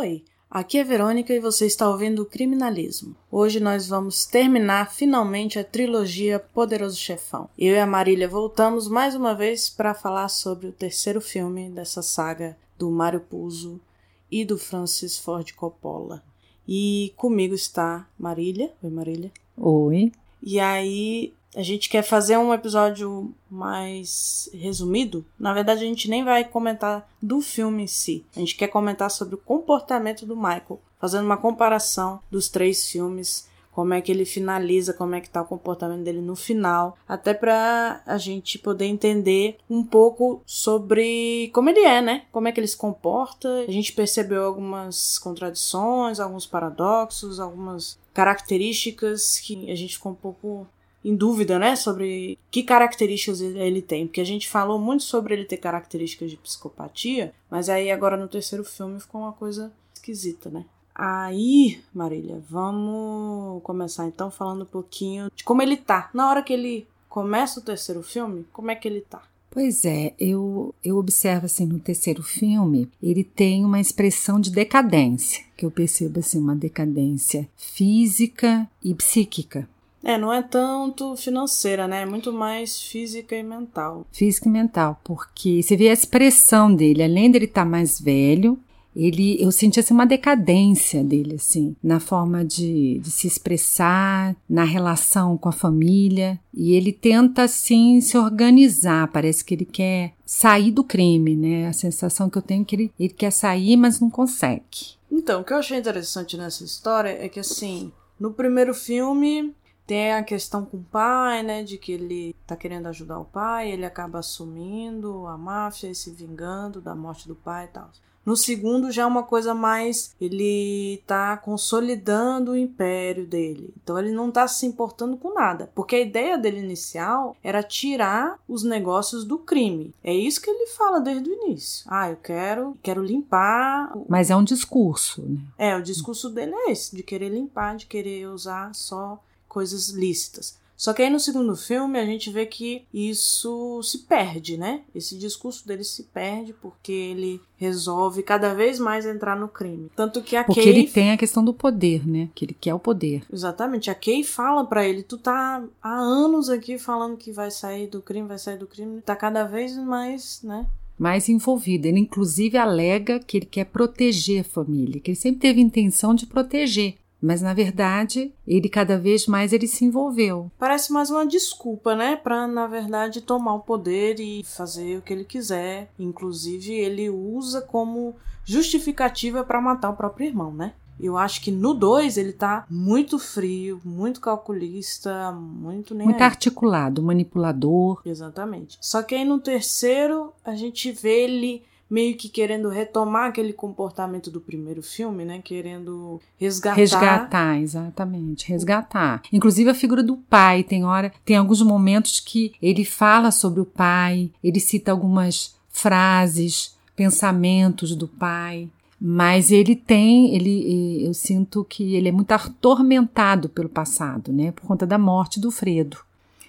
Oi, aqui é Verônica e você está ouvindo o Criminalismo. Hoje nós vamos terminar finalmente a trilogia Poderoso Chefão. Eu e a Marília voltamos mais uma vez para falar sobre o terceiro filme dessa saga do Mário Puzo e do Francis Ford Coppola. E comigo está Marília. Oi, Marília. Oi. E aí, a gente quer fazer um episódio mais resumido. Na verdade, a gente nem vai comentar do filme em si. A gente quer comentar sobre o comportamento do Michael, fazendo uma comparação dos três filmes, como é que ele finaliza, como é que tá o comportamento dele no final, até para a gente poder entender um pouco sobre como ele é, né? Como é que ele se comporta. A gente percebeu algumas contradições, alguns paradoxos, algumas características que a gente ficou um pouco em dúvida, né, sobre que características ele tem, porque a gente falou muito sobre ele ter características de psicopatia, mas aí agora no terceiro filme ficou uma coisa esquisita, né? Aí, Marília, vamos começar então falando um pouquinho de como ele tá. Na hora que ele começa o terceiro filme, como é que ele tá? Pois é, eu, eu observo assim no terceiro filme, ele tem uma expressão de decadência, que eu percebo assim, uma decadência física e psíquica. É, não é tanto financeira, né? É muito mais física e mental. Física e mental, porque você vê a expressão dele, além dele estar tá mais velho, ele, eu senti assim, uma decadência dele, assim, na forma de, de se expressar, na relação com a família. E ele tenta, assim, se organizar. Parece que ele quer sair do crime, né? A sensação que eu tenho é que ele, ele quer sair, mas não consegue. Então, o que eu achei interessante nessa história é que, assim, no primeiro filme, tem a questão com o pai, né? De que ele tá querendo ajudar o pai, ele acaba assumindo a máfia e se vingando da morte do pai e tal. No segundo já é uma coisa mais ele tá consolidando o império dele. Então ele não tá se importando com nada, porque a ideia dele inicial era tirar os negócios do crime. É isso que ele fala desde o início. Ah, eu quero, quero limpar. Mas é um discurso, né? É, o discurso dele é esse, de querer limpar, de querer usar só coisas lícitas. Só que aí no segundo filme a gente vê que isso se perde, né? Esse discurso dele se perde porque ele resolve cada vez mais entrar no crime. Tanto que a Porque Kay... ele tem a questão do poder, né? Que ele quer o poder. Exatamente. A Kay fala para ele: tu tá há anos aqui falando que vai sair do crime, vai sair do crime. Tá cada vez mais, né? mais envolvido. Ele, inclusive, alega que ele quer proteger a família, que ele sempre teve intenção de proteger. Mas na verdade, ele cada vez mais ele se envolveu. Parece mais uma desculpa, né, para na verdade tomar o poder e fazer o que ele quiser. Inclusive, ele usa como justificativa para matar o próprio irmão, né? Eu acho que no 2 ele tá muito frio, muito calculista, muito nem Muito aí. articulado, manipulador. Exatamente. Só que aí no terceiro a gente vê ele meio que querendo retomar aquele comportamento do primeiro filme, né? Querendo resgatar. Resgatar, exatamente, resgatar. Inclusive a figura do pai, tem hora, tem alguns momentos que ele fala sobre o pai, ele cita algumas frases, pensamentos do pai. Mas ele tem, ele, eu sinto que ele é muito atormentado pelo passado, né? Por conta da morte do Fredo.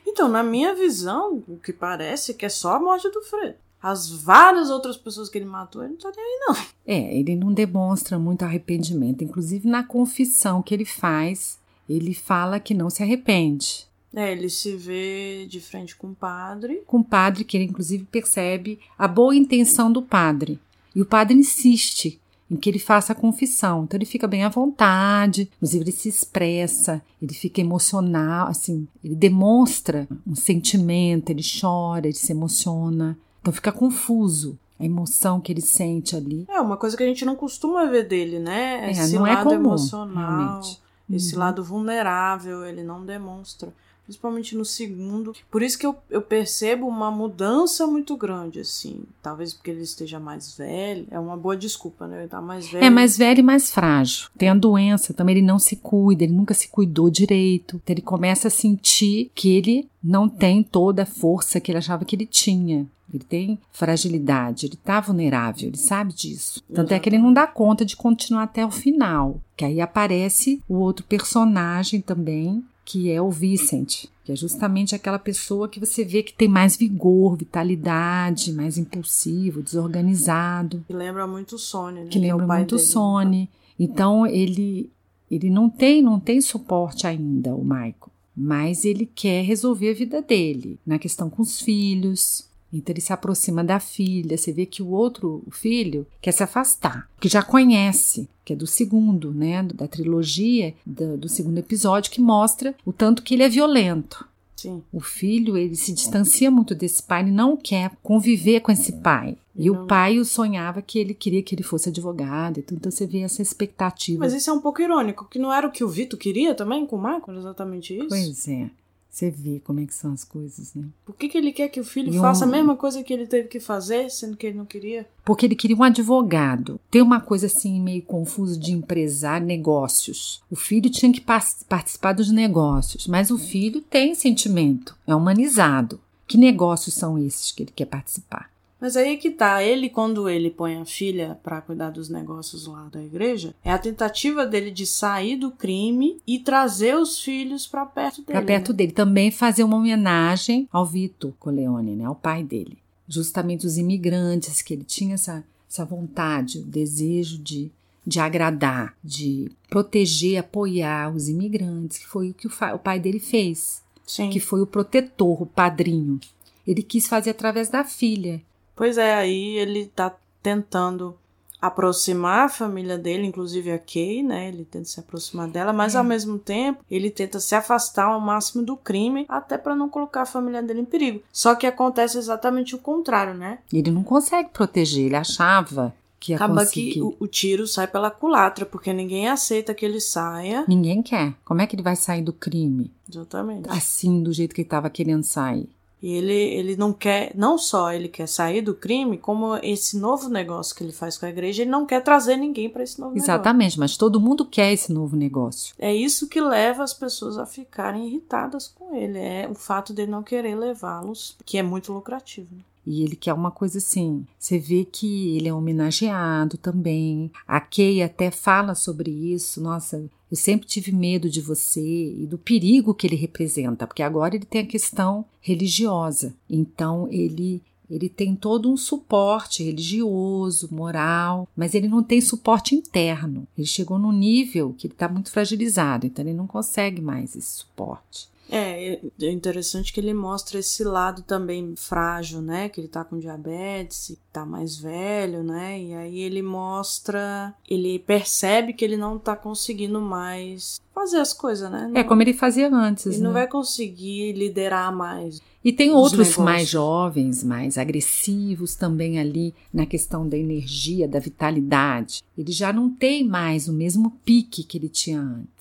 Então, na minha visão, o que parece é que é só a morte do Fredo as várias outras pessoas que ele matou, ele não tá nem aí, não. É, ele não demonstra muito arrependimento. Inclusive, na confissão que ele faz, ele fala que não se arrepende. É, ele se vê de frente com o padre. Com o padre, que ele inclusive percebe a boa intenção do padre. E o padre insiste em que ele faça a confissão. Então ele fica bem à vontade, inclusive ele se expressa, ele fica emocional, assim, ele demonstra um sentimento, ele chora, ele se emociona. Então fica confuso a emoção que ele sente ali. É uma coisa que a gente não costuma ver dele, né? É, esse não é lado comum, emocional, realmente. esse Uhum. lado vulnerável, ele não demonstra. Principalmente no segundo. Por isso que eu, eu percebo uma mudança muito grande, assim. Talvez porque ele esteja mais velho. É uma boa desculpa, né? Ele tá mais velho. É mais velho e mais frágil. Tem a doença também, ele não se cuida, ele nunca se cuidou direito. Então ele começa a sentir que ele não tem toda a força que ele achava que ele tinha. Ele tem fragilidade, ele tá vulnerável, ele sabe disso. Tanto é que ele não dá conta de continuar até o final. Que aí aparece o outro personagem também, que é o Vicent, que é justamente aquela pessoa que você vê que tem mais vigor, vitalidade, mais impulsivo, desorganizado. Que lembra muito o Sony, né? Que lembra que é muito o Sony. Então ele ele não tem não tem suporte ainda, o Michael, mas ele quer resolver a vida dele na questão com os filhos, então ele se aproxima da filha, você vê que o outro filho quer se afastar, que já conhece, que é do segundo, né, da trilogia, do, do segundo episódio, que mostra o tanto que ele é violento. Sim. O filho, ele se distancia muito desse pai, ele não quer conviver com esse pai. E não. o pai o sonhava que ele queria que ele fosse advogado, então você vê essa expectativa. Mas isso é um pouco irônico, que não era o que o Vitor queria também com o Marco, exatamente isso? Pois é. Você vê como é que são as coisas, né? Por que, que ele quer que o filho e faça um... a mesma coisa que ele teve que fazer, sendo que ele não queria? Porque ele queria um advogado. Tem uma coisa assim meio confusa de empresário, negócios. O filho tinha que participar dos negócios, mas o filho tem sentimento, é humanizado. Que negócios são esses que ele quer participar? Mas aí que tá, ele quando ele põe a filha para cuidar dos negócios lá da igreja, é a tentativa dele de sair do crime e trazer os filhos para perto dele. Para perto né? dele, também fazer uma homenagem ao Vitor Coleone, né, ao pai dele. Justamente os imigrantes que ele tinha essa essa vontade, o desejo de de agradar, de proteger, apoiar os imigrantes, que foi o que o, o pai dele fez. Sim. Que foi o protetor, o padrinho. Ele quis fazer através da filha. Pois é, aí ele tá tentando aproximar a família dele, inclusive a Kay, né? Ele tenta se aproximar dela, mas é. ao mesmo tempo ele tenta se afastar ao máximo do crime, até para não colocar a família dele em perigo. Só que acontece exatamente o contrário, né? Ele não consegue proteger, ele achava que ia Acaba conseguir. que o, o, tiro sai pela culatra, porque ninguém aceita que ele saia. Ninguém quer. Como é que ele vai sair do crime? Exatamente. Assim, do jeito que ele estava querendo sair. E ele, ele não quer, não só ele quer sair do crime, como esse novo negócio que ele faz com a igreja, ele não quer trazer ninguém para esse novo Exatamente, negócio. mas todo mundo quer esse novo negócio. É isso que leva as pessoas a ficarem irritadas com ele, é o fato dele não querer levá-los, que é muito lucrativo. Né? E ele quer uma coisa assim. Você vê que ele é homenageado também. A Kay até fala sobre isso. Nossa, eu sempre tive medo de você e do perigo que ele representa, porque agora ele tem a questão religiosa. Então ele ele tem todo um suporte religioso, moral, mas ele não tem suporte interno. Ele chegou num nível que ele está muito fragilizado, então ele não consegue mais esse suporte. É, é interessante que ele mostra esse lado também frágil, né? Que ele tá com diabetes, tá mais velho, né? E aí ele mostra, ele percebe que ele não tá conseguindo mais fazer as coisas, né? Não, é como ele fazia antes. Ele né? não vai conseguir liderar mais. E tem outros negócios. mais jovens, mais agressivos também ali na questão da energia, da vitalidade. Ele já não tem mais o mesmo pique que ele tinha antes.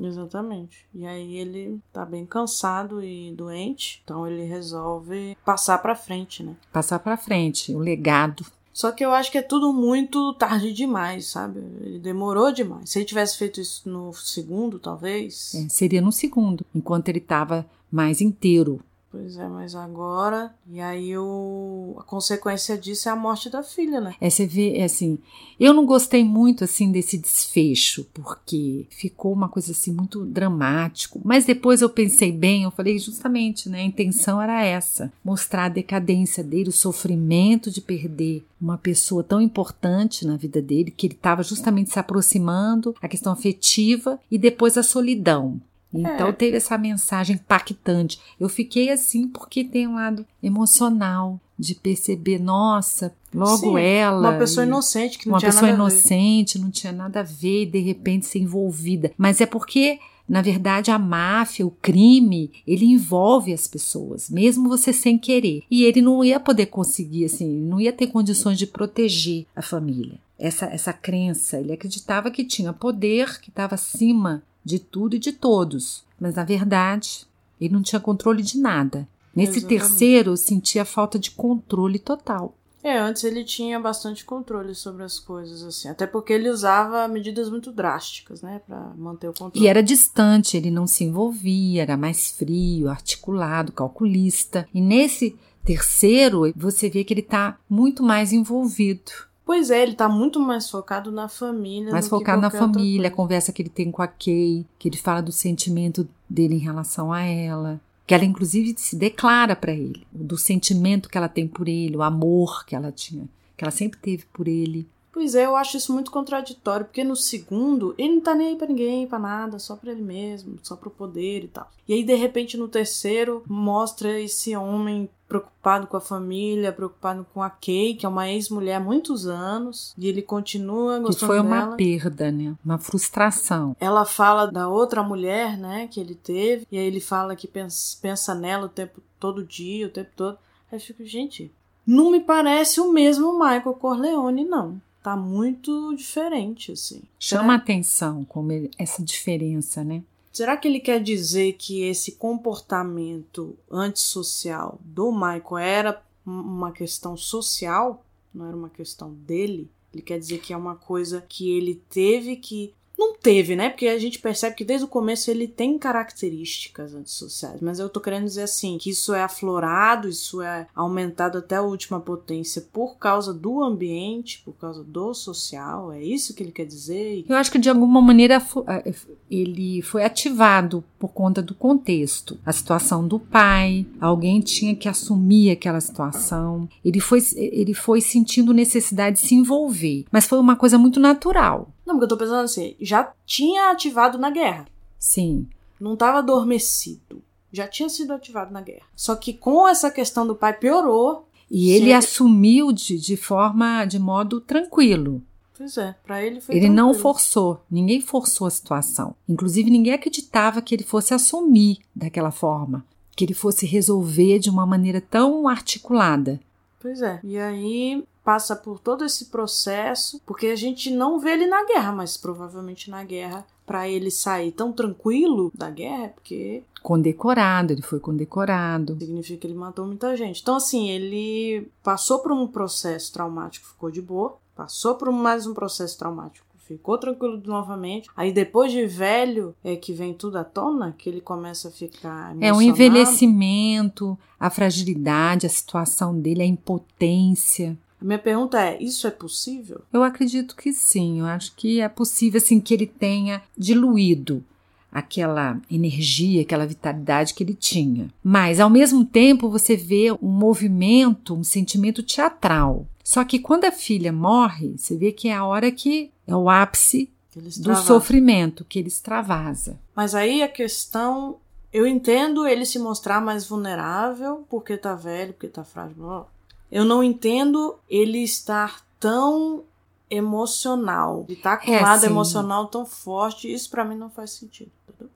Exatamente. E aí ele tá bem cansado e doente, então ele resolve passar para frente, né? Passar para frente, o legado. Só que eu acho que é tudo muito tarde demais, sabe? Ele demorou demais. Se ele tivesse feito isso no segundo, talvez. É, seria no segundo, enquanto ele estava mais inteiro Pois é, mas agora. E aí o, a consequência disso é a morte da filha, né? É, você vê, é assim. Eu não gostei muito, assim, desse desfecho, porque ficou uma coisa, assim, muito dramático. Mas depois eu pensei bem, eu falei, justamente, né? A intenção era essa: mostrar a decadência dele, o sofrimento de perder uma pessoa tão importante na vida dele, que ele estava justamente se aproximando, a questão afetiva e depois a solidão. Então é. teve essa mensagem impactante. Eu fiquei assim porque tem um lado emocional de perceber, nossa, logo Sim, ela. Uma pessoa inocente que não uma tinha pessoa nada inocente, não tinha nada a ver e de repente ser envolvida. Mas é porque na verdade, a máfia, o crime, ele envolve as pessoas, mesmo você sem querer. E ele não ia poder conseguir, assim, não ia ter condições de proteger a família. Essa, essa crença, ele acreditava que tinha poder, que estava acima de tudo e de todos, mas na verdade ele não tinha controle de nada. Nesse Exatamente. terceiro, eu sentia falta de controle total. É, antes ele tinha bastante controle sobre as coisas, assim. Até porque ele usava medidas muito drásticas, né, para manter o controle. E era distante, ele não se envolvia, era mais frio, articulado, calculista. E nesse terceiro, você vê que ele tá muito mais envolvido. Pois é, ele tá muito mais focado na família. Mais focado na família, a conversa que ele tem com a Kay, que ele fala do sentimento dele em relação a ela. Que ela, inclusive, se declara para ele, do sentimento que ela tem por ele, o amor que ela tinha, que ela sempre teve por ele. Pois é, eu acho isso muito contraditório, porque no segundo ele não tá nem aí pra ninguém, pra nada, só pra ele mesmo, só pro poder e tal. E aí, de repente, no terceiro, mostra esse homem preocupado com a família, preocupado com a Kay, que é uma ex-mulher há muitos anos, e ele continua gostando que foi uma dela. perda, né? Uma frustração. Ela fala da outra mulher, né, que ele teve, e aí ele fala que pensa, pensa nela o tempo todo dia, o tempo todo. Aí eu fico, gente, não me parece o mesmo Michael Corleone, não tá muito diferente, assim. Chama atenção como essa diferença, né? Será que ele quer dizer que esse comportamento antissocial do Michael era uma questão social, não era uma questão dele? Ele quer dizer que é uma coisa que ele teve que não teve, né? Porque a gente percebe que desde o começo ele tem características antissociais. Mas eu tô querendo dizer assim, que isso é aflorado, isso é aumentado até a última potência por causa do ambiente, por causa do social. É isso que ele quer dizer? Eu acho que de alguma maneira ele foi ativado por conta do contexto. A situação do pai, alguém tinha que assumir aquela situação. Ele foi, ele foi sentindo necessidade de se envolver. Mas foi uma coisa muito natural. Não, porque eu tô pensando assim, já tinha ativado na guerra. Sim. Não estava adormecido. Já tinha sido ativado na guerra. Só que com essa questão do pai piorou. E ele assumiu de, de forma, de modo tranquilo. Pois é, pra ele foi Ele tranquilo. não forçou, ninguém forçou a situação. Inclusive, ninguém acreditava que ele fosse assumir daquela forma, que ele fosse resolver de uma maneira tão articulada. Pois é. E aí passa por todo esse processo, porque a gente não vê ele na guerra, mas provavelmente na guerra, para ele sair tão tranquilo da guerra, é porque condecorado, ele foi condecorado. Significa que ele matou muita gente. Então, assim, ele passou por um processo traumático, ficou de boa, passou por mais um processo traumático, ficou tranquilo novamente. Aí depois de velho é que vem tudo à tona, que ele começa a ficar É um envelhecimento, a fragilidade, a situação dele, a impotência. A minha pergunta é: isso é possível? Eu acredito que sim. Eu acho que é possível assim que ele tenha diluído aquela energia, aquela vitalidade que ele tinha. Mas ao mesmo tempo você vê um movimento, um sentimento teatral. Só que quando a filha morre, você vê que é a hora que é o ápice do sofrimento que ele extravasa. Mas aí a questão, eu entendo ele se mostrar mais vulnerável porque tá velho, porque tá frágil. Eu não entendo ele estar tão emocional, ele tá com É, um lado sim. emocional tão forte, isso pra mim não faz sentido. entendeu?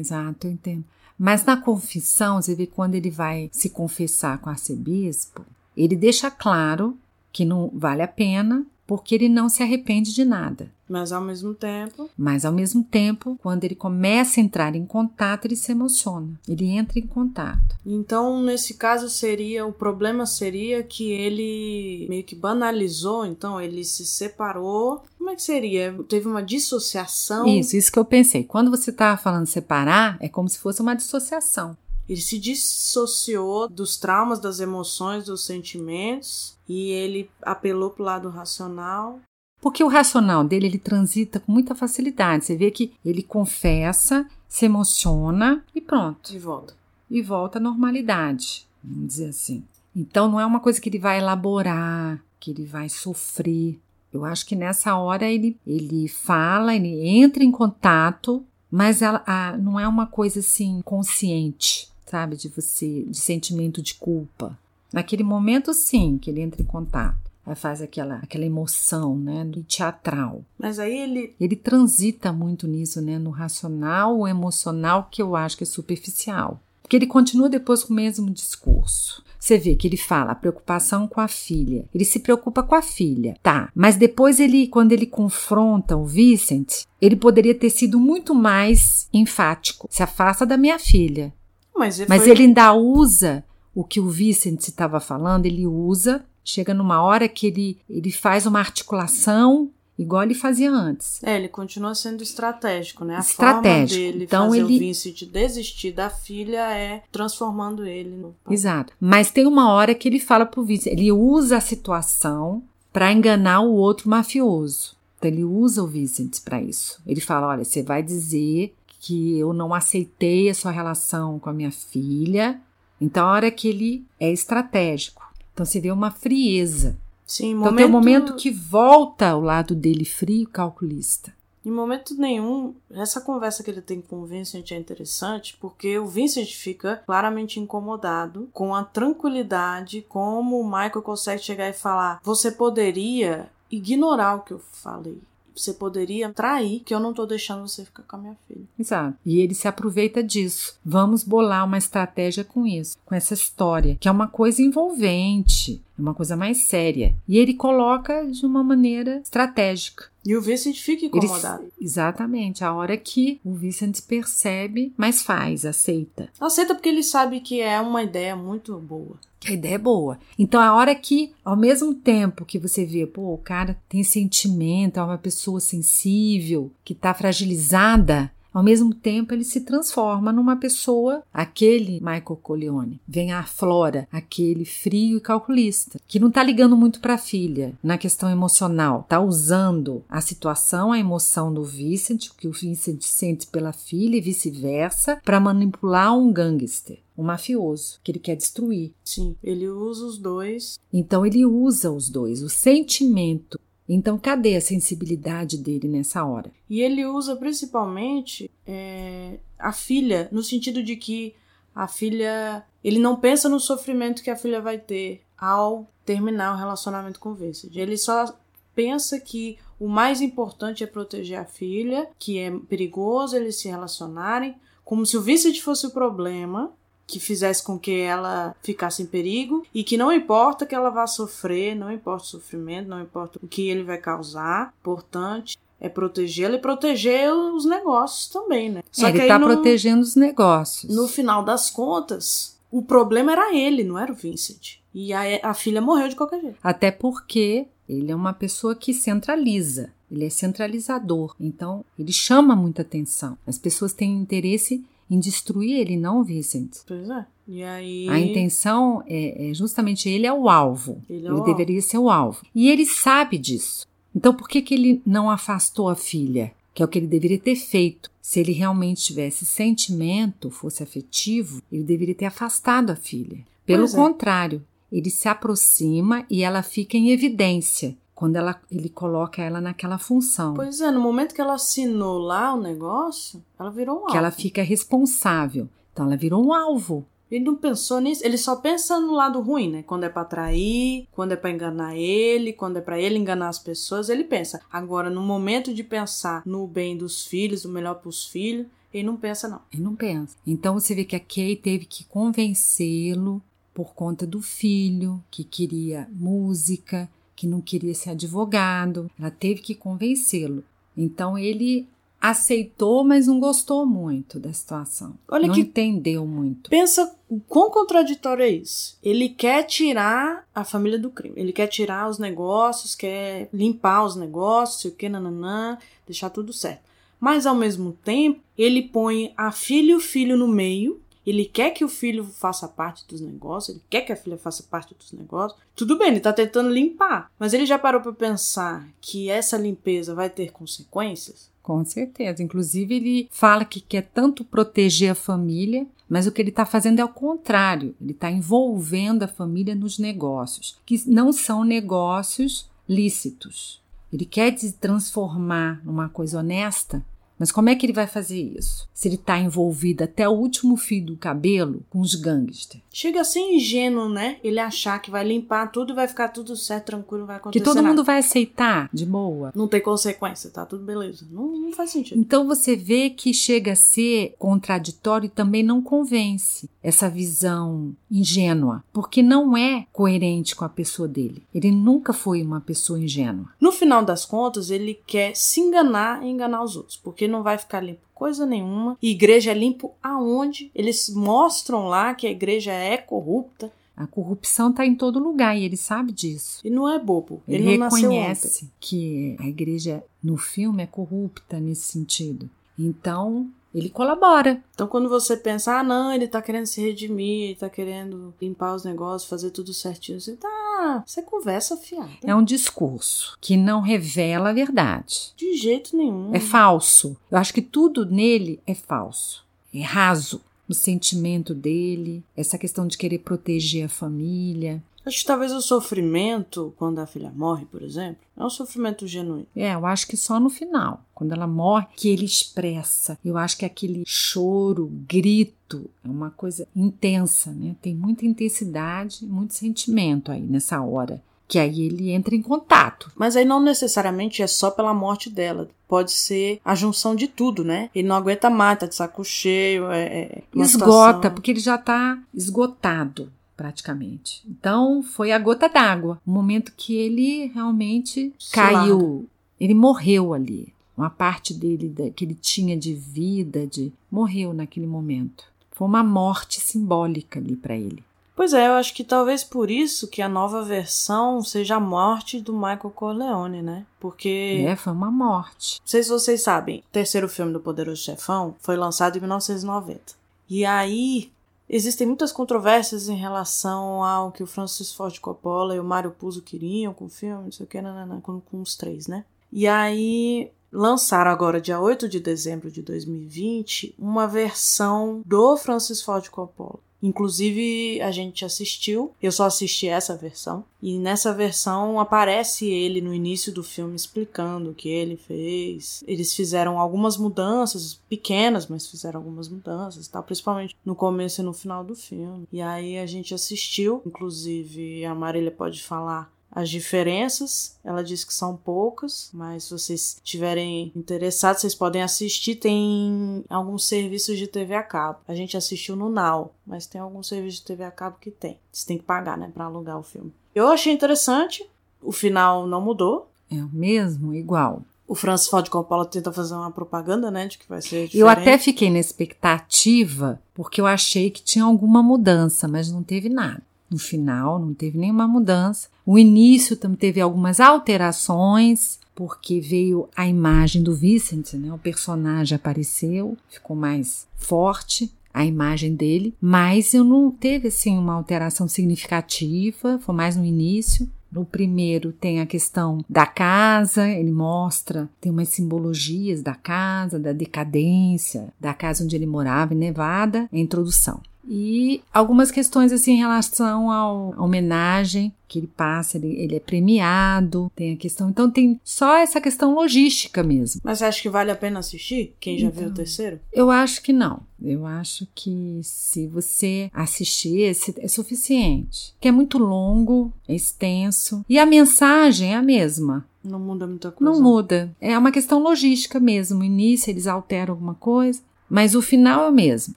Exato, eu entendo. Mas na confissão, você vê quando ele vai se confessar com o arcebispo, ele deixa claro que não vale a pena, porque ele não se arrepende de nada. Mas ao mesmo tempo, Mas ao mesmo tempo, quando ele começa a entrar em contato, ele se emociona. Ele entra em contato. então nesse caso seria, o problema seria que ele meio que banalizou, então ele se separou. Como é que seria? Teve uma dissociação. Isso, isso que eu pensei. Quando você estava falando separar, é como se fosse uma dissociação. Ele se dissociou dos traumas, das emoções, dos sentimentos e ele apelou pro lado racional. Porque o racional dele, ele transita com muita facilidade. Você vê que ele confessa, se emociona e pronto. De volta. E volta à normalidade, vamos dizer assim. Então não é uma coisa que ele vai elaborar, que ele vai sofrer. Eu acho que nessa hora ele, ele fala, ele entra em contato, mas ela, a- não é uma coisa assim consciente, sabe? De você, de sentimento de culpa. Naquele momento, sim, que ele entra em contato. Aí faz aquela, aquela emoção, né? Do teatral. Mas aí ele Ele transita muito nisso, né? No racional ou emocional, que eu acho que é superficial. Porque ele continua depois com o mesmo discurso. Você vê que ele fala a preocupação com a filha. Ele se preocupa com a filha, tá? Mas depois ele, quando ele confronta o Vicent, ele poderia ter sido muito mais enfático. Se afasta da minha filha. Mas, ele Mas foi- ele ainda usa o que o Vicent estava falando, ele usa, chega numa hora que ele, ele faz uma articulação igual ele fazia antes. É, ele continua sendo estratégico, né? A Estratégico. forma dele Então, fazer ele- o Vincent desistir da filha é transformando ele no pai. Exato. Mas tem uma hora que ele fala pro Vicent, ele usa a situação para enganar o outro mafioso. Então ele usa o Vincent para isso. Ele fala: olha, você vai dizer que eu não aceitei a sua relação com a minha filha. Então a hora que ele é estratégico. Então você vê uma frieza. Sim, então momento... tem um momento que volta o lado dele frio, calculista. Em momento nenhum, essa conversa que ele tem com o Vincent é interessante porque o Vincent fica claramente incomodado com a tranquilidade como o Michael consegue chegar e falar: Você poderia ignorar o que eu falei. Você poderia trair, que eu não tô deixando você ficar com a minha filha. Exato. E ele se aproveita disso. Vamos bolar uma estratégia com isso, com essa história, que é uma coisa envolvente, uma coisa mais séria. E ele coloca de uma maneira estratégica. E o Vincent fica incomodado. Ele, exatamente. A hora que o Vincent percebe, mas faz, aceita. Aceita porque ele sabe que é uma ideia muito boa. Que a ideia é boa. Então, a hora que, ao mesmo tempo que você vê, pô, o cara tem sentimento, é uma pessoa sensível, que tá fragilizada, ao mesmo tempo, ele se transforma numa pessoa, aquele Michael Corleone. Vem a Flora, aquele frio e calculista, que não está ligando muito para a filha na questão emocional. Está usando a situação, a emoção do Vincent, o que o Vincent sente pela filha e vice-versa, para manipular um gangster um mafioso que ele quer destruir. Sim, ele usa os dois. Então ele usa os dois, o sentimento então, cadê a sensibilidade dele nessa hora? E ele usa principalmente é, a filha, no sentido de que a filha. Ele não pensa no sofrimento que a filha vai ter ao terminar o relacionamento com o Vincent. Ele só pensa que o mais importante é proteger a filha, que é perigoso eles se relacionarem, como se o Vincent fosse o problema que fizesse com que ela ficasse em perigo e que não importa que ela vá sofrer, não importa o sofrimento, não importa o que ele vai causar, importante é protegê-la e proteger os negócios também, né? Só é, ele está protegendo os negócios. No final das contas, o problema era ele, não era o Vincent. E a, a filha morreu de qualquer jeito. Até porque ele é uma pessoa que centraliza. Ele é centralizador, então ele chama muita atenção. As pessoas têm interesse em destruir ele, não o Vincent. Pois é. E aí... A intenção é, é justamente ele é o alvo. Ele, é ele o deveria alvo. ser o alvo. E ele sabe disso. Então por que, que ele não afastou a filha? Que é o que ele deveria ter feito. Se ele realmente tivesse sentimento, fosse afetivo, ele deveria ter afastado a filha. Pelo Pois é. contrário, ele se aproxima e ela fica em evidência quando ela, ele coloca ela naquela função. Pois é, no momento que ela assinou lá o negócio, ela virou um alvo. que ela fica responsável. Então ela virou um alvo. Ele não pensou nisso, ele só pensa no lado ruim, né? Quando é pra trair, quando é pra enganar ele, quando é pra ele enganar as pessoas, ele pensa. Agora, no momento de pensar no bem dos filhos, o melhor pros filhos, ele não pensa, não. Ele não pensa. Então você vê que a Kay teve que convencê-lo por conta do filho, que queria música, que não queria ser advogado. Ela teve que convencê-lo. Então ele aceitou, mas não gostou muito da situação. Olha não que- entendeu muito. Pensa o quão contraditório é isso. Ele quer tirar a família do crime. Ele quer tirar os negócios, quer limpar os negócios, sei o que, nananã, deixar tudo certo. Mas ao mesmo tempo, ele põe a filha e o filho no meio. Ele quer que o filho faça parte dos negócios, ele quer que a filha faça parte dos negócios. Tudo bem, ele tá tentando limpar. Mas ele já parou pra pensar que essa limpeza vai ter consequências? Com certeza. Inclusive, ele fala que quer tanto proteger a família, mas o que ele está fazendo é o contrário. Ele está envolvendo a família nos negócios, que não são negócios lícitos. Ele quer se transformar numa coisa honesta, mas como é que ele vai fazer isso? Se ele está envolvido até o último fio do cabelo com os gangsters. Chega a ser ingênuo, né? Ele achar que vai limpar tudo e vai ficar tudo certo, tranquilo, vai Que acontecer todo nada. mundo vai aceitar de boa. Não tem consequência, tá tudo beleza. Não, não faz sentido. Então você vê que chega a ser contraditório e também não convence essa visão ingênua, porque não é coerente com a pessoa dele. Ele nunca foi uma pessoa ingênua. No final das contas, ele quer se enganar e enganar os outros, porque não vai ficar limpo coisa nenhuma. E igreja é limpo aonde? Eles mostram lá que a igreja é corrupta A corrupção está em todo lugar e ele sabe disso. e não é bobo. Ele, Ele, reconhece que a igreja no filme é corrupta nesse sentido. Então, ele colabora. Então, quando você pensa, ah, não, ele tá querendo se redimir, ele tá querendo limpar os negócios, fazer tudo certinho, você tá, você conversa fiada. É um discurso que não revela a verdade. De jeito nenhum. É falso. Eu acho que tudo nele é falso. É raso. O sentimento dele, essa questão de querer proteger a família, Acho que talvez o sofrimento, quando a filha morre, por exemplo, é um sofrimento genuíno. É, eu acho que só no final, quando ela morre, que ele expressa. Eu acho que aquele choro, grito, é uma coisa intensa, né? Tem muita intensidade, muito sentimento aí nessa hora. Que aí ele entra em contato. Mas aí não necessariamente é só pela morte dela. Pode ser a junção de tudo, né? Ele não aguenta mais, tá de saco cheio. É, é Esgota, situação... porque ele já tá esgotado praticamente. Então foi a gota d'água, o momento que ele realmente Se caiu, larga. ele morreu ali. Uma parte dele que ele tinha de vida, de morreu naquele momento. Foi uma morte simbólica ali para ele. Pois é, eu acho que talvez por isso que a nova versão seja a morte do Michael Corleone, né? Porque, É, foi uma morte. não sei se vocês sabem, o terceiro filme do Poderoso Chefão foi lançado em 1990. E aí existem muitas controvérsias em relação ao que o Francis Ford Coppola e o Mario Puzo queriam com o filme, não sei o que, nananã, com, com os três, né? E aí lançaram agora, dia 8 de dezembro de 2020, uma versão do Francis Ford Coppola. Inclusive, a gente assistiu, eu só assisti essa versão, e nessa versão aparece ele no início do filme explicando o que ele fez. Eles fizeram algumas mudanças, pequenas, mas fizeram algumas mudanças, tal, principalmente no começo e no final do filme. E aí a gente assistiu, inclusive a Marília pode falar as diferenças. Ela disse que são poucas, mas se vocês estiverem interessados, vocês podem assistir. Tem alguns serviços de TV a cabo. A gente assistiu no Now, mas tem alguns serviços de TV a cabo que tem. Você tem que pagar, né, para alugar o filme. Eu achei interessante. O final não mudou. É o mesmo, igual. O Francis Ford Coppola tenta fazer uma propaganda, né, de que vai ser diferente. Eu até fiquei na expectativa, porque eu achei que tinha alguma mudança, mas não teve nada. No final, não teve nenhuma mudança. O início também teve algumas alterações, porque veio a imagem do Vincent, né? O personagem apareceu, ficou mais forte a imagem dele, mas eu não teve assim uma alteração significativa, foi mais no início. No primeiro tem a questão da casa, ele mostra, tem umas simbologias da casa, da decadência, da casa onde ele morava em Nevada, a introdução. E algumas questões assim em relação ao, à homenagem que ele passa, ele, ele é premiado, tem a questão. Então tem só essa questão logística mesmo. Mas você acha que vale a pena assistir? Quem já viu o Então. terceiro? Eu acho que não. Eu acho que se você assistir esse é suficiente. Que é muito longo, é extenso. E a mensagem é a mesma. Não muda muita coisa. Não muda. É uma questão logística mesmo. No início eles alteram alguma coisa, mas o final é o mesmo.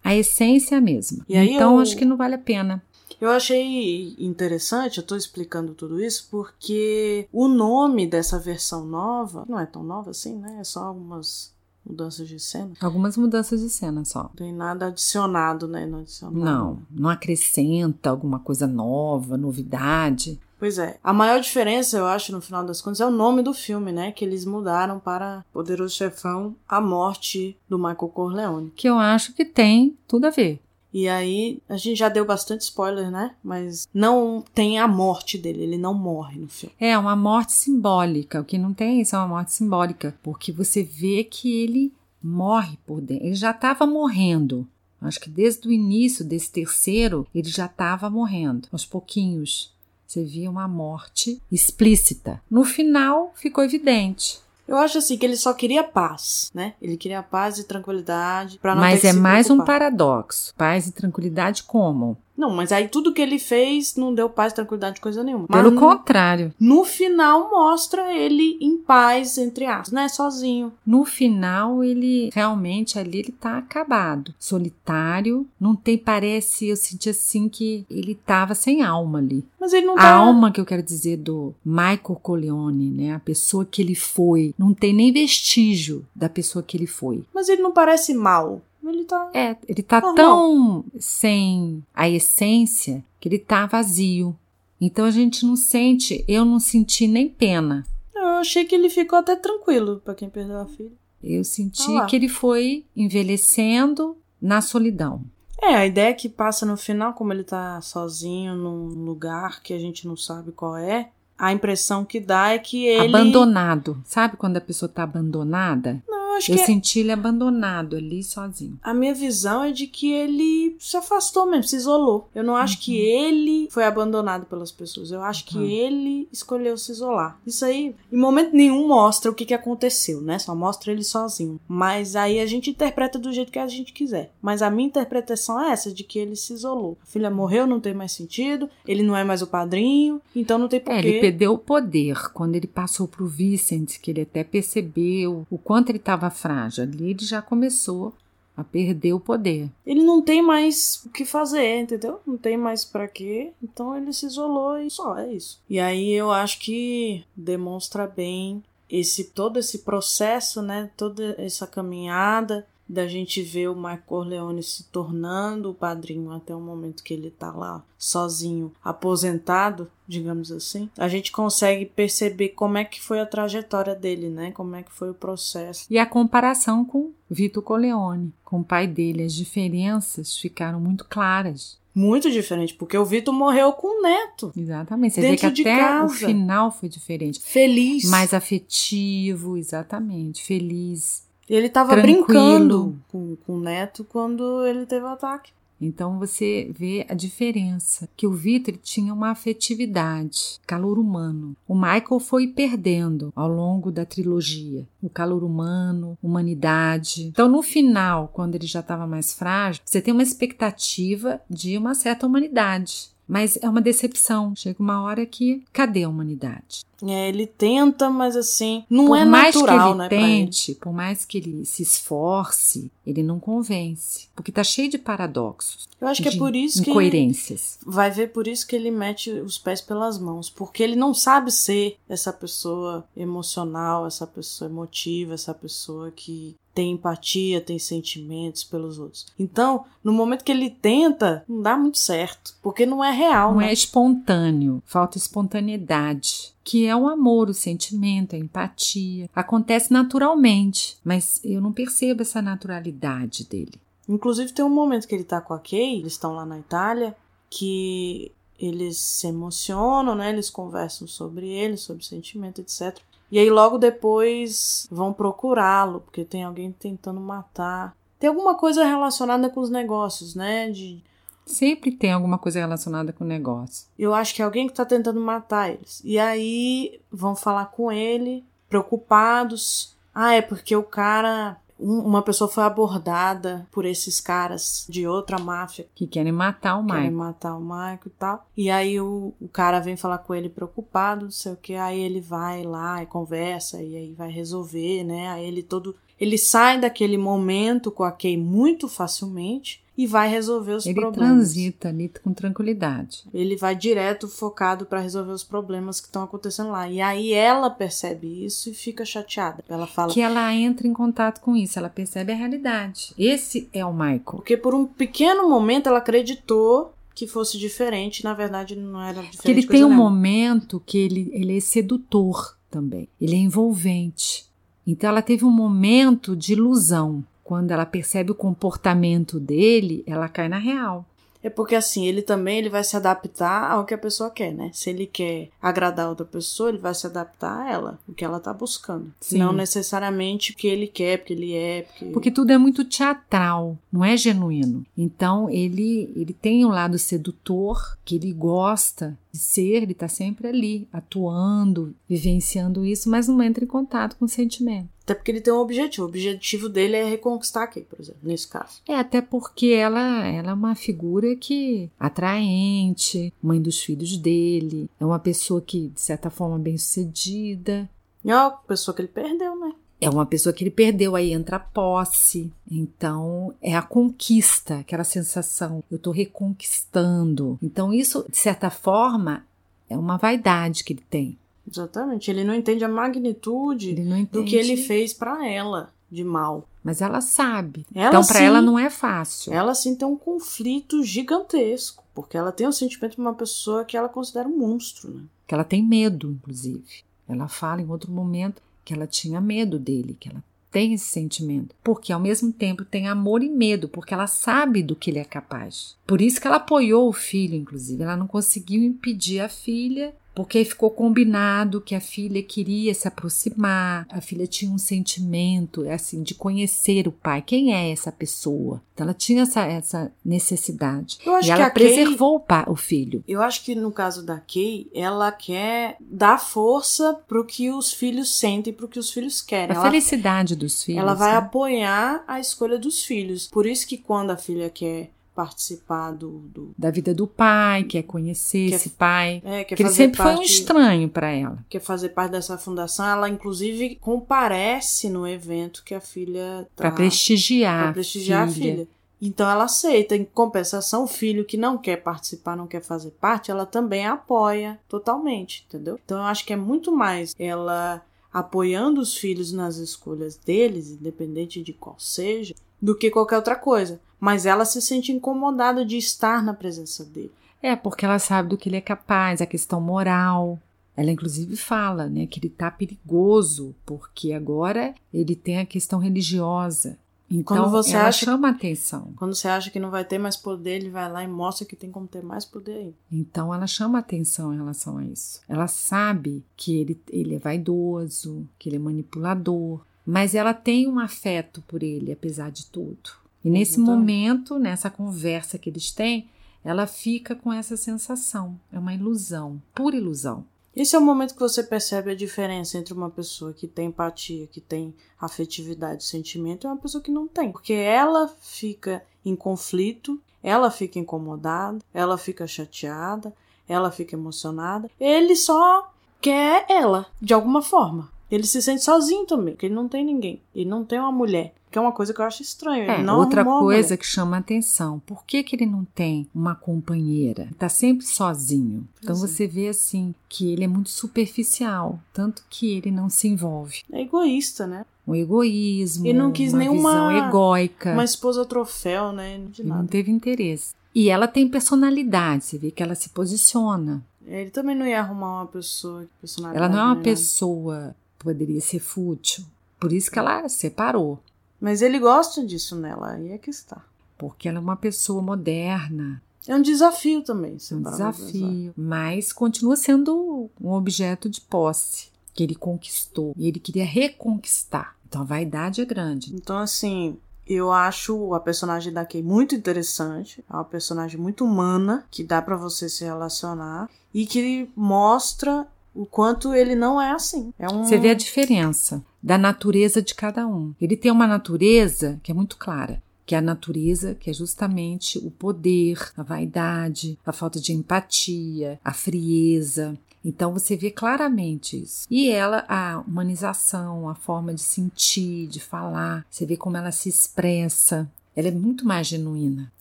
A essência é a mesma. Então eu- acho que não vale a pena. Eu achei interessante, eu tô explicando tudo isso porque o nome dessa versão nova não é tão nova assim, né? É só algumas mudanças de cena. Algumas mudanças de cena só. Não tem nada adicionado, né? Não adicionado. Não, não acrescenta alguma coisa nova, novidade. Pois é. A maior diferença, eu acho, no final das contas, é o nome do filme, né? Que eles mudaram para Poderoso Chefão, A Morte do Michael Corleone. Que eu acho que tem tudo a ver. E aí, a gente já deu bastante spoiler, né? Mas não tem a morte dele, ele não morre no filme. É uma morte simbólica. O que não tem isso é uma morte simbólica. Porque você vê que ele morre por dentro. Ele já estava morrendo. Acho que desde o início desse terceiro, ele já estava morrendo. Aos pouquinhos. Você via uma morte explícita. No final, ficou evidente. Eu acho assim que ele só queria paz, né? Ele queria paz e tranquilidade para não Mas é mais um preocupar. paradoxo. Paz e tranquilidade como? Não, mas aí tudo que ele fez não deu paz, tranquilidade, coisa nenhuma. Pelo mas contrário. no final mostra ele em paz, entre aspas, né? Sozinho. No final, ele realmente ali ele tá acabado, solitário, não tem parece, eu senti assim que ele tava sem alma ali. Mas ele não A tá. alma que eu quero dizer do Michael Corleone, né, a pessoa que ele foi, não tem nem vestígio da pessoa que ele foi. Mas ele não parece mal. Ele tá. É, ele tá Normal. tão sem a essência que ele tá vazio. Então a gente não sente, eu não senti nem pena. Eu achei que ele ficou até tranquilo pra quem perdeu a filha. Eu senti Ah que ele foi envelhecendo na solidão. É, a ideia que passa no final, como ele tá sozinho num lugar que a gente não sabe qual é, a impressão que dá é que ele. Abandonado. Sabe quando a pessoa tá abandonada? Não, eu Eu que. é senti ele abandonado ali sozinho. A minha visão é de que ele se afastou mesmo, se isolou. Eu não acho que ele foi abandonado pelas pessoas. Eu acho que Uhum. ele escolheu se isolar. Isso aí, em momento nenhum, mostra o que, que aconteceu, né? Só mostra ele sozinho. Mas aí a gente interpreta do jeito que a gente quiser. Mas a minha interpretação é essa, de que ele se isolou. A filha morreu, não tem mais sentido. Ele não é mais o padrinho, então não tem É, porquê. ele perdeu o poder quando ele passou pro Vicent, que ele até percebeu o quanto ele estava frágil. Ali ele já começou a perder o poder. ele não tem mais o que fazer, entendeu? Não tem mais pra quê. Então ele se isolou e só, é isso. E aí eu acho que demonstra bem esse todo esse processo, né? Toda essa caminhada da gente ver o Michael Corleone se tornando o padrinho até o momento que ele tá lá sozinho, aposentado, digamos assim. A gente consegue perceber como é que foi a trajetória dele, né? Como é que foi o processo. E a comparação com Vitor Corleone, com o pai dele, as diferenças ficaram muito claras. Muito diferente, porque o Vitor morreu com o neto. Exatamente. Você vê que até o casa. final foi diferente. Feliz. Mais afetivo, exatamente. Feliz. Ele tava Tranquilo. brincando com, com o neto quando ele teve o ataque. Então você vê a diferença, que o Vitor tinha uma afetividade, calor humano. O Michael foi perdendo ao longo da trilogia o calor humano, humanidade. Então no final, quando ele já estava mais frágil, você tem uma expectativa de uma certa humanidade. Mas é uma decepção. Chega uma hora que cadê a humanidade? É, ele tenta, mas assim, não por é mais natural, que ele né, pra ele. tente, por mais que ele se esforce, ele não convence, porque tá cheio de paradoxos, Eu acho que é por isso que incoerências. vai ver por isso que ele mete os pés pelas mãos, porque ele não sabe ser essa pessoa emocional, essa pessoa emotiva, essa pessoa que tem empatia, tem sentimentos pelos outros. Então, no momento que ele tenta, não dá muito certo, porque não é real, Não né? é espontâneo, falta espontaneidade, que é o amor, o sentimento, a empatia. Acontece naturalmente, mas eu não percebo essa naturalidade dele. Inclusive tem um momento que ele tá com a Kay, eles estão lá na Itália, que eles se emocionam, né? Eles conversam sobre ele, sobre sentimento, etc. E aí logo depois vão procurá-lo, porque tem alguém tentando matar. Tem alguma coisa relacionada com os negócios, né? De Sempre tem alguma coisa relacionada com o negócio. eu acho que é alguém que tá tentando matar eles. E aí vão falar com ele, preocupados. Ah, é porque o cara. Um- Uma pessoa foi abordada por esses caras de outra máfia Que querem matar o querem Michael. matar o Michael e tal. E aí o, o cara vem falar com ele preocupado, não sei o que. Aí ele vai lá e conversa e aí vai resolver, né? Aí ele todo. Ele sai daquele momento com a Kay muito facilmente e vai resolver os Ele problemas. transita ali com tranquilidade. Ele vai direto focado pra resolver os problemas que estão acontecendo lá. E aí ela percebe isso e fica chateada. Ela fala. Que ela entra em contato com isso, ela percebe a realidade. Esse é o Michael. Porque por um pequeno momento ela acreditou que fosse diferente. Na verdade, não era diferente. Que ele tem um nenhuma. momento que ele, ele é sedutor também. Ele é envolvente. Então ela teve um momento de ilusão. Quando ela percebe o comportamento dele, ela cai na real. É porque assim, ele também ele vai se adaptar ao que a pessoa quer, né? Se ele quer agradar outra pessoa, ele vai se adaptar a ela, o que ela tá buscando. Sim. Não necessariamente porque ele quer, porque ele é, porque... Porque tudo é muito teatral, não é genuíno. Então ele ele tem um lado sedutor que ele gosta de ser, ele tá sempre ali, atuando, vivenciando isso, mas não entra em contato com o sentimento. Até porque ele tem um objetivo. O objetivo dele é reconquistar a Kay, por exemplo, nesse caso. É, até porque ela, ela é uma figura que atraente, mãe dos filhos dele, é uma pessoa que, de certa forma, bem sucedida. É uma pessoa que ele perdeu, né? É uma pessoa que ele perdeu, aí entra a posse. Então, é a conquista, aquela sensação, eu tô reconquistando. Então, isso, de certa forma, é uma vaidade que ele tem. Exatamente. Ele não entende a magnitude entende. do que ele fez pra ela de mal. Mas ela sabe. Ela então, para ela não é fácil. Ela sim tem um conflito gigantesco, porque ela tem o sentimento de uma pessoa que ela considera um monstro, né? Que ela tem medo, inclusive. Ela fala em outro momento que ela tinha medo dele, que ela tem esse sentimento, porque ao mesmo tempo tem amor e medo, porque ela sabe do que ele é capaz. Por isso que ela apoiou o filho, inclusive. Ela não conseguiu impedir a filha porque ficou combinado que a filha queria se aproximar, a filha tinha um sentimento, assim, de conhecer o pai. Quem é essa pessoa? Então ela tinha essa, essa necessidade. e ela preservou Kay, o, pai, o filho. Eu acho que no caso da Kay, ela quer dar força pro que os filhos sentem, pro que os filhos querem. A ela, felicidade dos filhos. Ela vai né? apoiar a escolha dos filhos. Por isso que quando a filha quer participar do, do, da vida do pai, quer conhecer quer, esse pai, é, que ele sempre parte, foi um estranho para ela. Quer fazer parte dessa fundação, ela inclusive comparece no evento que a filha tá, para prestigiar, pra prestigiar filha. a filha. Então ela aceita. Em compensação, o filho que não quer participar, não quer fazer parte, ela também apoia totalmente, entendeu? Então eu acho que é muito mais ela apoiando os filhos nas escolhas deles, independente de qual seja, do que qualquer outra coisa. Mas ela se sente incomodada de estar na presença dele. É, porque ela sabe do que ele é capaz, a questão moral. Ela inclusive fala, né, que ele tá perigoso, porque agora ele tem a questão religiosa. Então, quando você ela acha, chama atenção. Quando você acha que não vai ter mais poder, ele vai lá e mostra que tem como ter mais poder aí. Então ela chama atenção em relação a isso. Ela sabe que ele, ele é vaidoso, que ele é manipulador, mas ela tem um afeto por ele, apesar de tudo. E nesse então... momento, nessa conversa que eles têm, ela fica com essa sensação. É uma ilusão, pura ilusão. Esse é o momento que você percebe a diferença entre uma pessoa que tem empatia, que tem afetividade, sentimento, e uma pessoa que não tem. Porque ela fica em conflito, ela fica incomodada, ela fica chateada, ela fica emocionada. Ele só quer ela, de alguma forma. Ele se sente sozinho também, porque ele não tem ninguém. Ele não tem uma mulher. Que é uma coisa que eu acho estranho. É, outra coisa que chama atenção. Por que, que ele não tem uma companheira? Tá sempre sozinho. Então você vê assim que ele é muito superficial, tanto que ele não se envolve. É egoísta, né? Um egoísmo. Ele não quis nenhuma visão egóica. Uma esposa troféu, né? De ele não teve interesse. E ela tem personalidade, você vê que ela se posiciona. Ele também não ia arrumar uma pessoa personalidade. Ela não é uma né? pessoa poderia ser fútil. Por isso que ela separou. Mas ele gosta disso nela, aí é que está. Porque ela é uma pessoa moderna. É um desafio também. É um desafio. Mas continua sendo um objeto de posse que ele conquistou. E ele queria reconquistar. Então a vaidade é grande. Então, assim, eu acho a personagem da Kay muito interessante. É uma personagem muito humana, que dá para você se relacionar. E que mostra o quanto ele não é assim. É um... Você vê a diferença da natureza de cada um. Ele tem uma natureza que é muito clara, que é a natureza que é justamente o poder, a vaidade, a falta de empatia, a frieza. Então você vê claramente isso. E ela, a humanização, a forma de sentir, de falar, você vê como ela se expressa. Ela é muito mais genuína,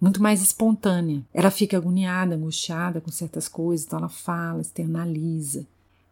muito mais espontânea. Ela fica agoniada, angustiada com certas coisas, então ela fala, externaliza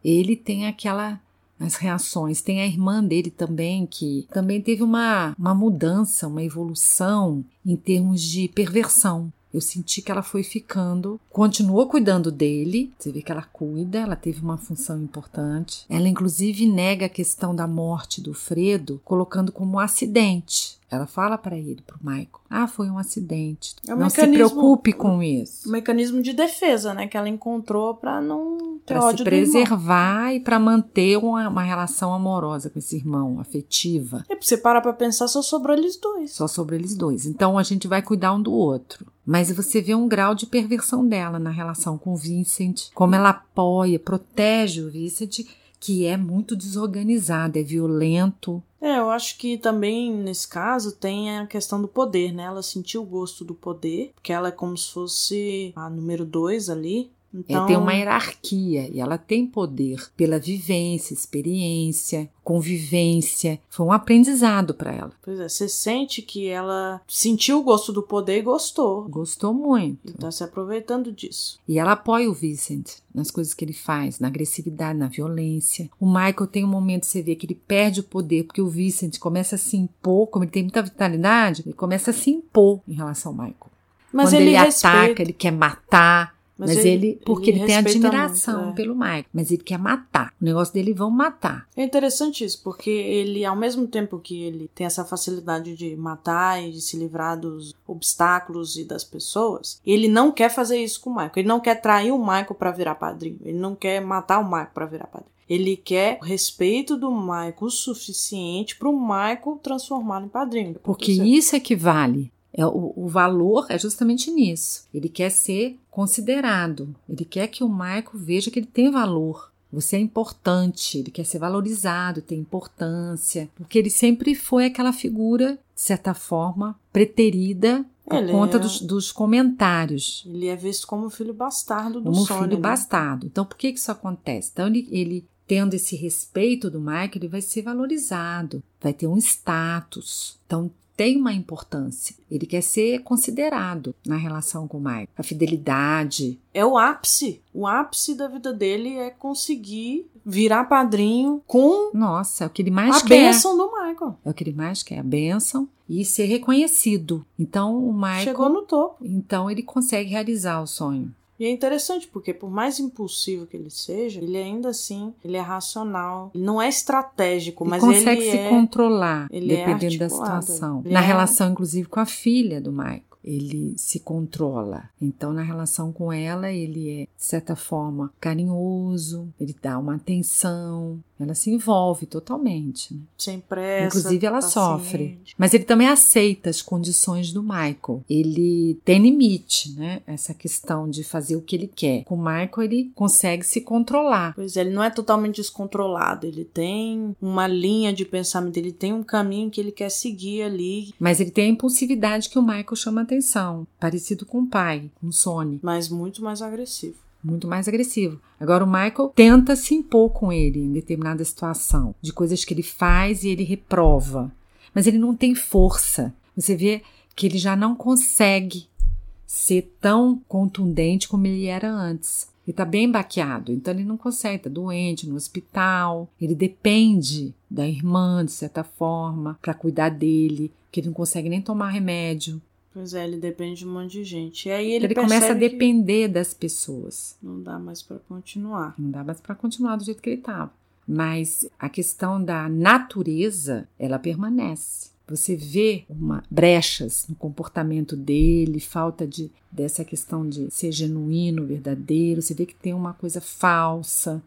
ele tem aquela as reações. Tem a irmã dele também, que também teve uma, uma mudança, uma evolução em termos de perversão. Eu senti que ela foi ficando, continuou cuidando dele. Você vê que ela cuida, ela teve uma função importante. Ela, inclusive, nega a questão da morte do Fredo, colocando como um acidente. Ela fala para ele, pro Michael: Ah, foi um acidente. É um não se preocupe com isso. Um mecanismo de defesa, né? Que ela encontrou para não ter pra ódio se preservar e para manter uma, uma, relação amorosa com esse irmão, afetiva. É, você parar pra pensar, só sobrou eles dois. Só sobrou eles dois. Então a gente vai cuidar um do outro. Mas você vê um grau de perversão dela na relação com o Vincent, como ela apoia, protege o Vincent que é muito desorganizado, é violento. É, eu acho que também nesse caso tem a questão do poder, né? Ela sentiu o gosto do poder, porque ela é como se fosse a número dois ali. Então... É, tem uma hierarquia e ela tem poder pela vivência, experiência, convivência. Foi um aprendizado para ela. Pois é, você sente que ela sentiu o gosto do poder e gostou. Gostou muito. E tá se aproveitando disso. E ela apoia o Vincent nas coisas que ele faz, na agressividade, na violência. O Michael tem um momento, você vê, que ele perde o poder, porque o Vincent começa a se impor, como ele tem muita vitalidade, ele começa a se impor em relação ao Michael. Mas Quando ele, ele ataca, ele quer matar, Mas, mas ele, ele, porque ele, ele tem admiração muito, é. pelo Michael, mas ele quer matar. O negócio dele vão matar. É interessante isso, porque ele, ao mesmo tempo que ele tem essa facilidade de matar e de se livrar dos obstáculos e das pessoas, ele não quer fazer isso com o Michael. Ele não quer trair o Michael para virar padrinho. Ele não quer matar o Michael para virar padrinho. Ele quer o respeito do Michael o suficiente para o Michael transformá-lo em padrinho. Porque isso é que vale. É, o, o, valor é justamente nisso. Ele quer ser considerado. Ele quer que o Michael veja que ele tem valor. Você é importante, ele quer ser valorizado, tem importância, porque ele sempre foi aquela figura, de certa forma, preterida por ele conta é... dos, dos, comentários. Ele é visto como filho bastardo do Como Sony, filho né? bastardo. Então, por que, que isso acontece? Então, ele, ele tendo esse respeito do Michael, ele vai ser valorizado, vai ter um status. Então, tem uma importância. Ele quer ser considerado na relação com o Michael. A fidelidade. É o ápice. O ápice da vida dele é conseguir virar padrinho com. Nossa, é o que ele mais a quer. A bênção do Michael. É o que ele mais quer, a bênção e ser reconhecido. Então o Michael. Chegou no topo. Então ele consegue realizar o sonho. E é interessante porque por mais impulsivo que ele seja, ele ainda assim, ele é racional. Ele não é estratégico, ele mas consegue ele se é, controlar ele é dependendo da situação. Na é... relação inclusive com a filha do Michael ele se controla. Então, na relação com ela, ele é, de certa forma, carinhoso, ele dá uma atenção, ela se envolve totalmente. Né? Sem pressa. Inclusive, ela paciente. sofre. Mas ele também aceita as condições do Michael. Ele tem limite, né? Essa questão de fazer o que ele quer. Com o Michael, ele consegue se controlar. Pois é, ele não é totalmente descontrolado. Ele tem uma linha de pensamento, ele tem um caminho que ele quer seguir ali. Mas ele tem a impulsividade que o Michael chama atenção atenção, parecido com o pai, com o Sony. Mas muito mais agressivo. Muito mais agressivo. Agora o Michael tenta se impor com ele em determinada situação, de coisas que ele faz e ele reprova. Mas ele não tem força. Você vê que ele já não consegue ser tão contundente como ele era antes. Ele está bem baqueado, então ele não consegue, está doente no hospital. Ele depende da irmã, de certa forma, para cuidar dele, que ele não consegue nem tomar remédio. Pois é, ele depende de um monte de gente. E aí ele, ele começa a depender das pessoas. Não dá mais para continuar. Não dá mais para continuar do jeito que ele estava. Mas a questão da natureza, ela permanece. Você vê uma brechas no comportamento dele, falta de dessa questão de ser genuíno, verdadeiro. Você vê que tem uma coisa falsa,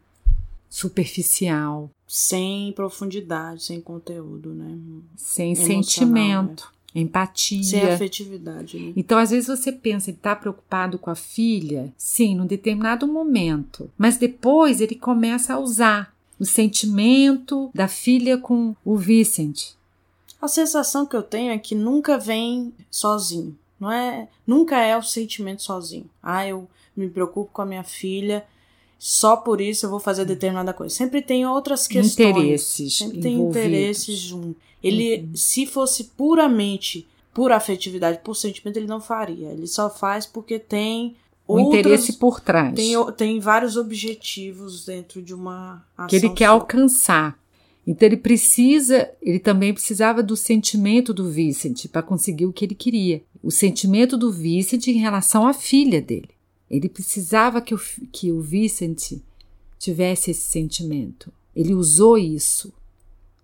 superficial, sem profundidade, sem conteúdo, né? Sem Emocional, sentimento. Né? Empatia. Sem afetividade. Né? Então, às vezes você pensa, ele está preocupado com a filha, sim, num determinado momento, mas depois ele começa a usar o sentimento da filha com o Vicente. A sensação que eu tenho é que nunca vem sozinho. Não é, nunca é o sentimento sozinho. Ah, eu me preocupo com a minha filha, só por isso eu vou fazer determinada coisa. Sempre tem outras questões. Interesses. Sempre tem interesses junto. Ele, uhum. se fosse puramente por afetividade, por sentimento, ele não faria. Ele só faz porque tem o outros, interesse por trás. Tem, tem vários objetivos dentro de uma ação. Que ele quer só. alcançar. Então ele precisa, ele também precisava do sentimento do Vicente para conseguir o que ele queria. O sentimento do Vicente em relação à filha dele. Ele precisava que o, que o Vicente tivesse esse sentimento. Ele usou isso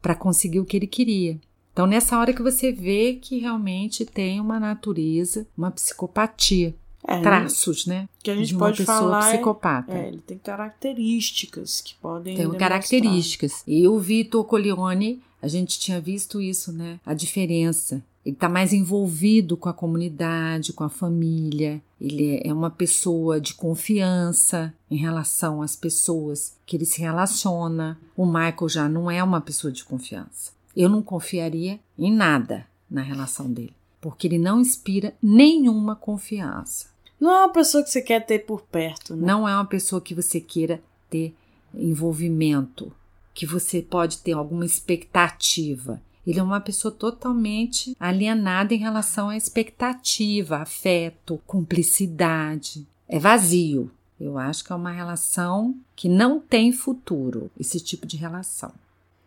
para conseguir o que ele queria. Então, nessa hora que você vê que realmente tem uma natureza, uma psicopatia. É, traços, né? Que a gente de uma pode pessoa falar. É- psicopata. É, ele tem características que podem. Tem características. E o Vitor Colione, a gente tinha visto isso, né? A diferença. Ele está mais envolvido com a comunidade, com a família. Ele é uma pessoa de confiança em relação às pessoas que ele se relaciona. O Michael já não é uma pessoa de confiança. Eu não confiaria em nada na relação dele, porque ele não inspira nenhuma confiança. Não é uma pessoa que você quer ter por perto, né? Não é uma pessoa que você queira ter envolvimento, que você pode ter alguma expectativa. Ele é uma pessoa totalmente alienada em relação à expectativa, afeto, cumplicidade. É vazio. Eu acho que é uma relação que não tem futuro, esse tipo de relação.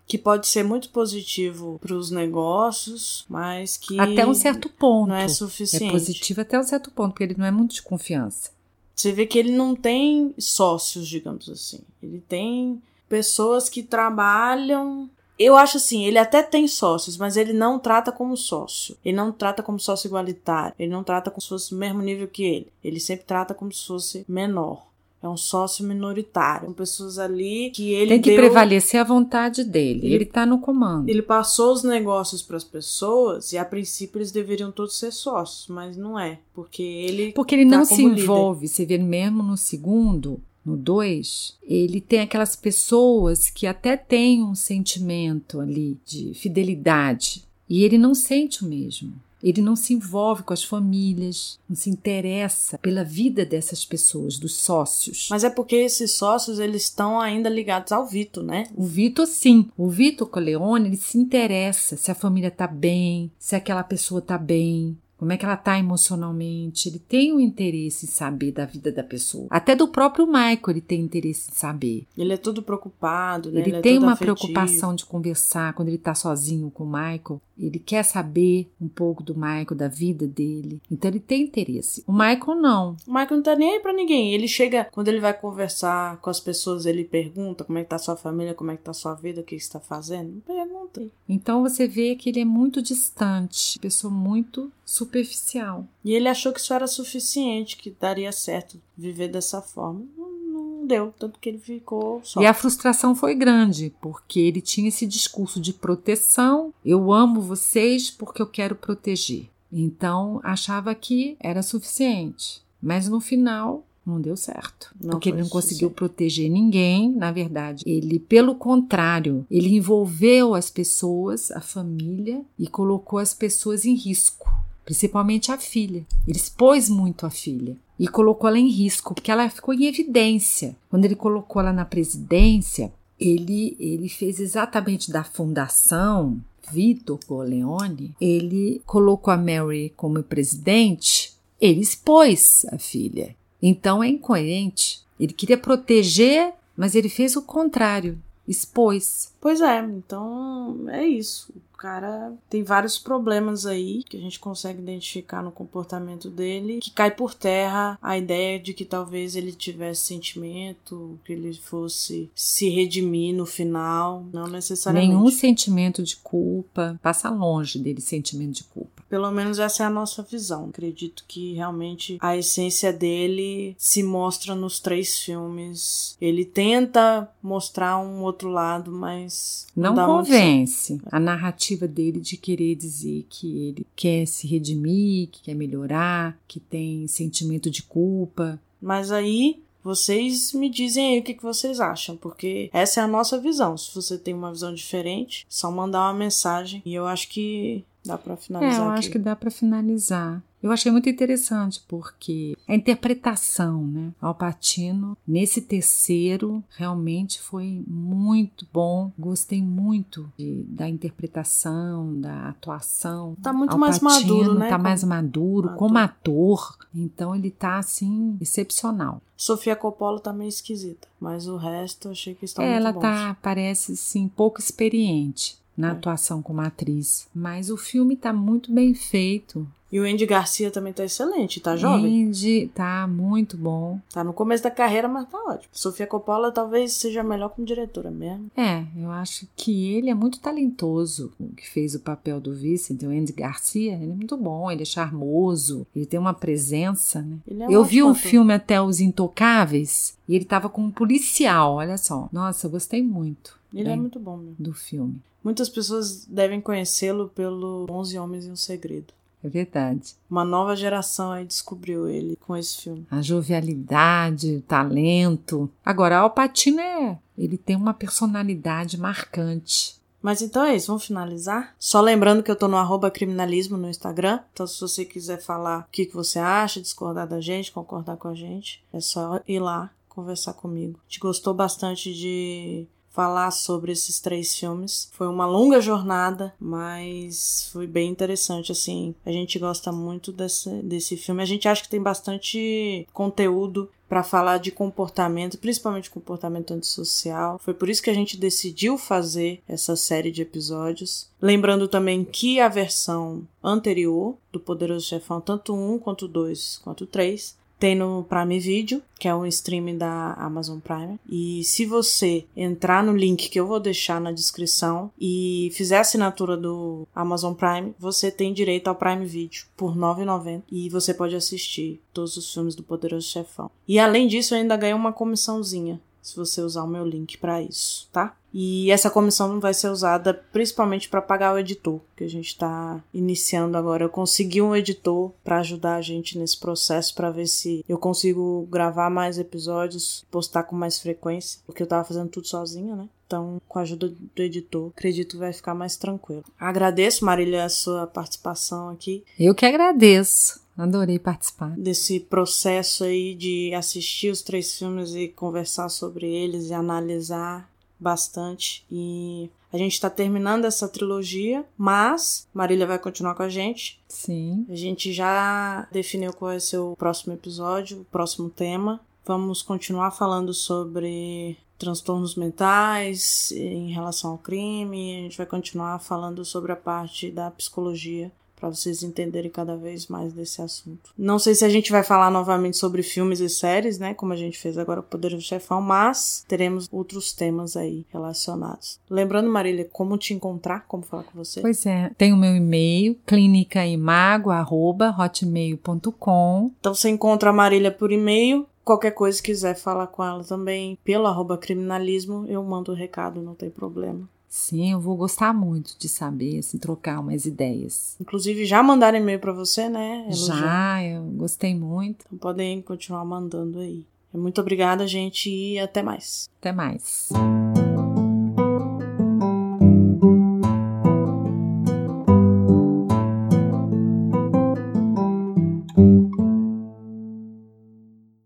Que pode ser muito positivo para os negócios, mas que. Até um certo ponto. Não é suficiente. É positivo até um certo ponto, porque ele não é muito de confiança. Você vê que ele não tem sócios, digamos assim. Ele tem pessoas que trabalham. Eu acho assim, ele até tem sócios, mas ele não trata como sócio. Ele não trata como sócio igualitário. Ele não trata como se fosse o mesmo nível que ele. Ele sempre trata como se fosse menor. É um sócio minoritário. São pessoas ali que ele. Tem que deu... prevalecer a vontade dele. Ele, está no comando. Ele passou os negócios para as pessoas e a princípio eles deveriam todos ser sócios, mas não é. Porque ele. Porque ele tá não se envolve. Líder. Você vê mesmo no segundo, no 2, ele tem aquelas pessoas que até têm um sentimento ali de fidelidade. E ele não sente o mesmo. Ele não se envolve com as famílias, não se interessa pela vida dessas pessoas, dos sócios. Mas é porque esses sócios eles estão ainda ligados ao Vitor, né? O Vitor sim. O Vitor Coleone, ele se interessa se a família tá bem, se aquela pessoa tá bem, como é que ela está emocionalmente. Ele tem um interesse em saber da vida da pessoa. Até do próprio Michael ele tem interesse em saber. Ele é todo preocupado, né? Ele, ele é tem uma afetivo. preocupação de conversar quando ele está sozinho com o Michael. Ele quer saber um pouco do Michael, da vida dele. Então ele tem interesse. O Michael não. O Michael não tá nem aí pra ninguém. Ele chega, quando ele vai conversar com as pessoas, ele pergunta como é que tá sua família, como é que tá sua vida, o que está fazendo. Pergunta. Então você vê que ele é muito distante, pessoa muito superficial. E ele achou que isso era suficiente, que daria certo viver dessa forma. Não, não deu, tanto que ele ficou só. E a frustração foi grande, porque ele tinha esse discurso de proteção. Eu amo vocês porque eu quero proteger. Então achava que era suficiente. Mas no final não deu certo. Não porque ele não conseguiu proteger ninguém, na verdade. Ele, pelo contrário, ele envolveu as pessoas, a família, e colocou as pessoas em risco principalmente a filha. Ele expôs muito a filha e colocou ela em risco, porque ela ficou em evidência. Quando ele colocou ela na presidência, ele, ele fez exatamente da fundação Vitor Corleone, ele colocou a Mary como presidente, ele expôs a filha. Então é incoerente. Ele queria proteger, mas ele fez o contrário, expôs. Pois é, então é isso cara tem vários problemas aí que a gente consegue identificar no comportamento dele, que cai por terra a ideia de que talvez ele tivesse sentimento, que ele fosse se redimir no final, não necessariamente. Nenhum sentimento de culpa, passa longe dele sentimento de culpa. Pelo menos essa é a nossa visão. Acredito que realmente a essência dele se mostra nos três filmes. Ele tenta mostrar um outro lado, mas não, não convence. A narrativa dele de querer dizer que ele quer se redimir, que quer melhorar, que tem sentimento de culpa. Mas aí vocês me dizem aí o que, que vocês acham, porque essa é a nossa visão. Se você tem uma visão diferente, só mandar uma mensagem. E eu acho que Dá para finalizar. É, eu aqui. acho que dá para finalizar. Eu achei muito interessante porque a interpretação, né? Alpatino nesse terceiro realmente foi muito bom. Gostei muito de, da interpretação, da atuação. Tá muito Al mais maduro, né? Tá mais maduro, como ator. Então ele tá assim excepcional. Sofia Coppola tá meio esquisita, mas o resto eu achei que está é, muito Ela bons. tá parece assim pouco experiente na é. atuação como atriz. Mas o filme tá muito bem feito. E o Andy Garcia também tá excelente, tá jovem? Andy tá muito bom. Tá no começo da carreira, mas tá ótimo. Sofia Coppola talvez seja melhor como diretora mesmo. É, eu acho que ele é muito talentoso. Que fez o papel do Vincent, o Andy Garcia, ele é muito bom, ele é charmoso, ele tem uma presença, né? É eu vi o um filme até Os Intocáveis e ele tava com um policial, olha só. Nossa, eu gostei muito. Ele é muito bom mesmo. Do filme. Muitas pessoas devem conhecê-lo pelo Onze Homens e um Segredo. É verdade. Uma nova geração aí descobriu ele com esse filme. A jovialidade, o talento. Agora, Al Pacino é. Ele tem uma personalidade marcante. Mas então é isso, vamos finalizar? Só lembrando que eu tô no arroba criminalismo no Instagram. Então, se você quiser falar o que, que você acha, discordar da gente, concordar com a gente, é só ir lá conversar comigo. A gente gostou bastante de falar sobre esses três filmes. Foi uma longa jornada, mas foi bem interessante, assim. A gente gosta muito desse, desse filme. A gente acha que tem bastante conteúdo para falar de comportamento, principalmente comportamento antissocial. Foi por isso que a gente decidiu fazer essa série de episódios. Lembrando também que a versão anterior do Poderoso Chefão, tanto um quanto dois quanto três, tem no Prime Video, que é um stream da Amazon Prime. E se você entrar no link que eu vou deixar na descrição e fizer a assinatura do Amazon Prime, você tem direito ao Prime Video por R$ 9,90 e você pode assistir todos os filmes do Poderoso Chefão. E além disso, eu ainda ganho uma comissãozinha se você usar o meu link para isso, tá? E essa comissão vai ser usada principalmente para pagar o editor, que a gente está iniciando agora. Eu consegui um editor para ajudar a gente nesse processo para ver se eu consigo gravar mais episódios, postar com mais frequência, porque eu tava fazendo tudo sozinha, né? Então, com a ajuda do editor, acredito que vai ficar mais tranquilo. Agradeço, Marília, a sua participação aqui. Eu que agradeço. Adorei participar. Desse processo aí de assistir os três filmes e conversar sobre eles e analisar bastante. E a gente está terminando essa trilogia, mas Marília vai continuar com a gente. Sim. A gente já definiu qual vai ser o próximo episódio, o próximo tema. Vamos continuar falando sobre transtornos mentais em relação ao crime. A gente vai continuar falando sobre a parte da psicologia para vocês entenderem cada vez mais desse assunto. Não sei se a gente vai falar novamente sobre filmes e séries, né, como a gente fez agora com o Poder do Chefão, mas teremos outros temas aí relacionados. Lembrando, Marília, como te encontrar, como falar com você? Pois é, tem o meu e-mail, clinicaimago@hotmail.com. Então você encontra a Marília por e-mail, qualquer coisa quiser falar com ela também pelo arroba criminalismo, eu mando o recado, não tem problema. Sim, eu vou gostar muito de saber, assim, trocar umas ideias. Inclusive, já mandaram e-mail para você, né? Elogiar. Já, eu gostei muito. Então podem continuar mandando aí. Muito obrigada, gente, e até mais. Até mais.